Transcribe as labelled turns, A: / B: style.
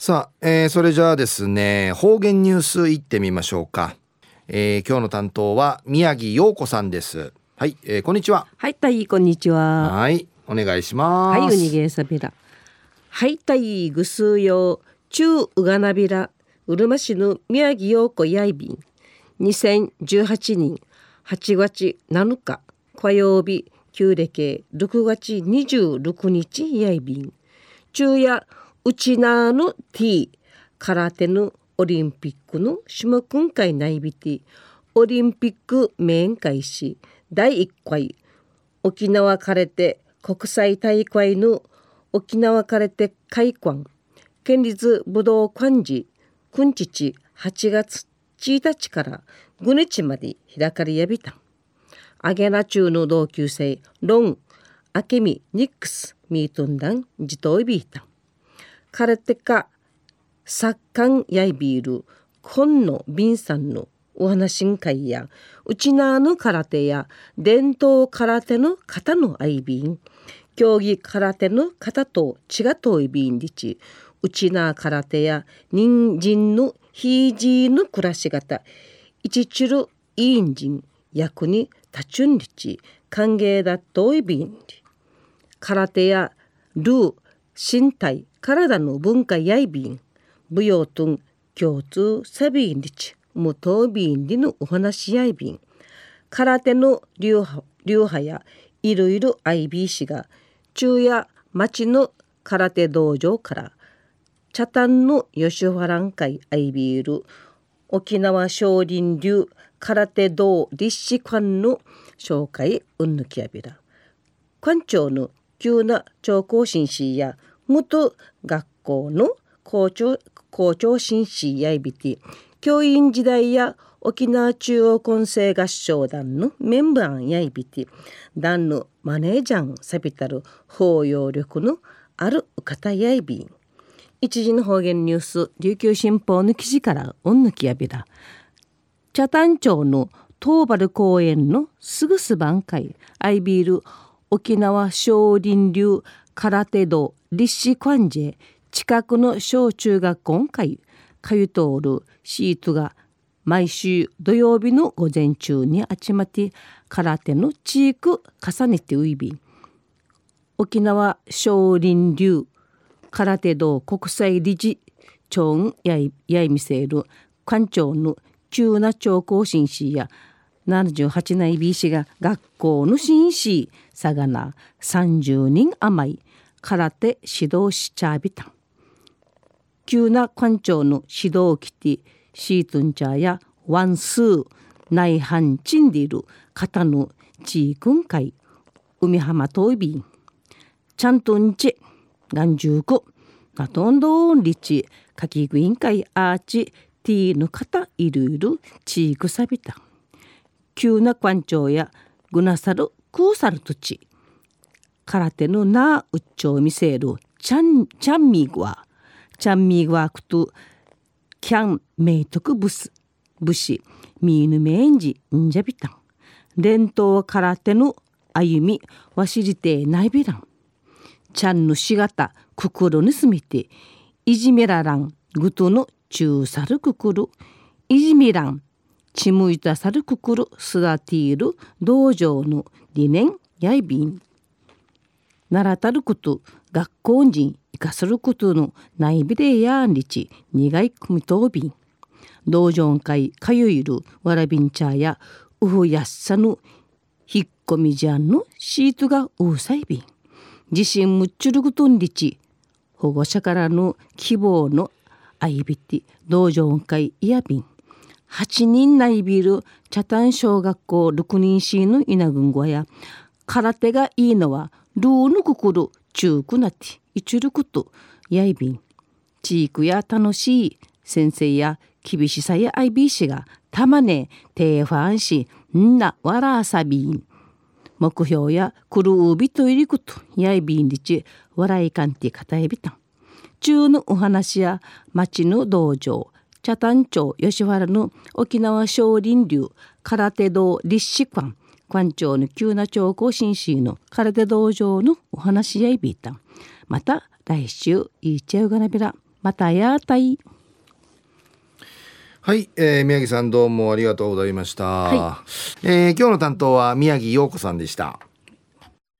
A: さあ、えー、それじゃあですね方言ニュースいってみましょうか、えー、今日の担当は宮城陽子さんです。はい、えー、こんにちは。
B: はいたいこんにちは。
A: はいお願いしま
B: す。はいうにげさびらはいたいぐすうよ中うがなびらうるま市の宮城陽子やいびん。2018年8月7日火曜日旧暦6月26日やいびん。昼夜うちなの T 空手のオリンピックの種目会内ビティオリンピック面会し第1回沖縄カレテ国際大会の沖縄カレテ会館県立武道館寺くんちち8月1日から5日まで開かれやびた。アゲナ中の同級生ロンアケミニックスミートンダンジトイビータ。カラテカサッカンヤイビールコンのビンさんのお話ん会やうちなの空手や伝統空手の型の愛ン競技空手の型と違といびんりちうちな空手や人参のひいじの暮らし方一チルインジン役に立ちゅんりち歓迎だといびんり空手やルー身体体の文化やいびん舞踊とん共通サビンリチ無糖ビンリのお話やいびん空手の流派流派やいろいろ IB が中夜町の空手道場から茶炭の吉原ん会 IB る沖縄少林流空手道立志館の紹介うんぬきやびら。館長の急な超高進士や元学校の校長校長紳士やいびて教員時代や沖縄中央混成合唱団のメンバーやいびて団のマネージャーサビタル包容力のある方やいびん一時の方言ニュース琉球新報の記事からおんぬきやびら茶谷町の東原公園のすぐすばん会アイビール沖縄少林流空手道立志関ジ近くの小中学校会かゆとおるシートが毎週土曜日の午前中に集まって空手の地域重ねてういび沖縄少林流空手道国際理事長やいやいみせる館長の急な長行紳士や78内 B 氏が学校の紳士さがな30人余り。空手指導しちゃびた。急な館長の指導きてシートンチャーやワンスー内半チンディル方の地域会海浜トイビンちゃんとんちがんじゅうくなとんどんりちかきぐいんかいアーチティーの方いるいる地域さびた。急な館長やぐなさるくうさる土地。空手のなうっちょを見せるチャンチャンミグワチャンミグワクトキャンメイトクブス武士ミーヌメンジンジャビタン伝統空手の歩みわしりてないびらん。ちゃんのしがたくくるにすみていじめららんぐとの中さるくくる。いじめらんちむいたさるくくるすがている道場の理念やいびん。習たること学校人生かすることのないびれやんりち苦い組とびん道場会かゆいるわらびんちゃやうふやっさぬひっこみじゃんのシートがうさいびん。自信むっちゅることんりち保護者からの希望のあいびて道場会いやびん8人ないびる茶谷小学校6人しの稲群小や空手がいいのはルーヌククル中くなっていちることやいびん地域や楽しい先生や厳しさや IB がたまねてファンしんなわらさびん。目標やくるうびといりくとやいびんりち笑いかんてかたえびたん。中のお話や町の道場茶谷町吉原の沖縄少林流空手道立志館。館長の急な長考紳士の空手道場のお話やいびいた。また来週いっちゃうがなびら。またやたい。
A: はい、えー、宮城さんどうもありがとうございました、はい、えー、今日の担当は宮城陽子さんでした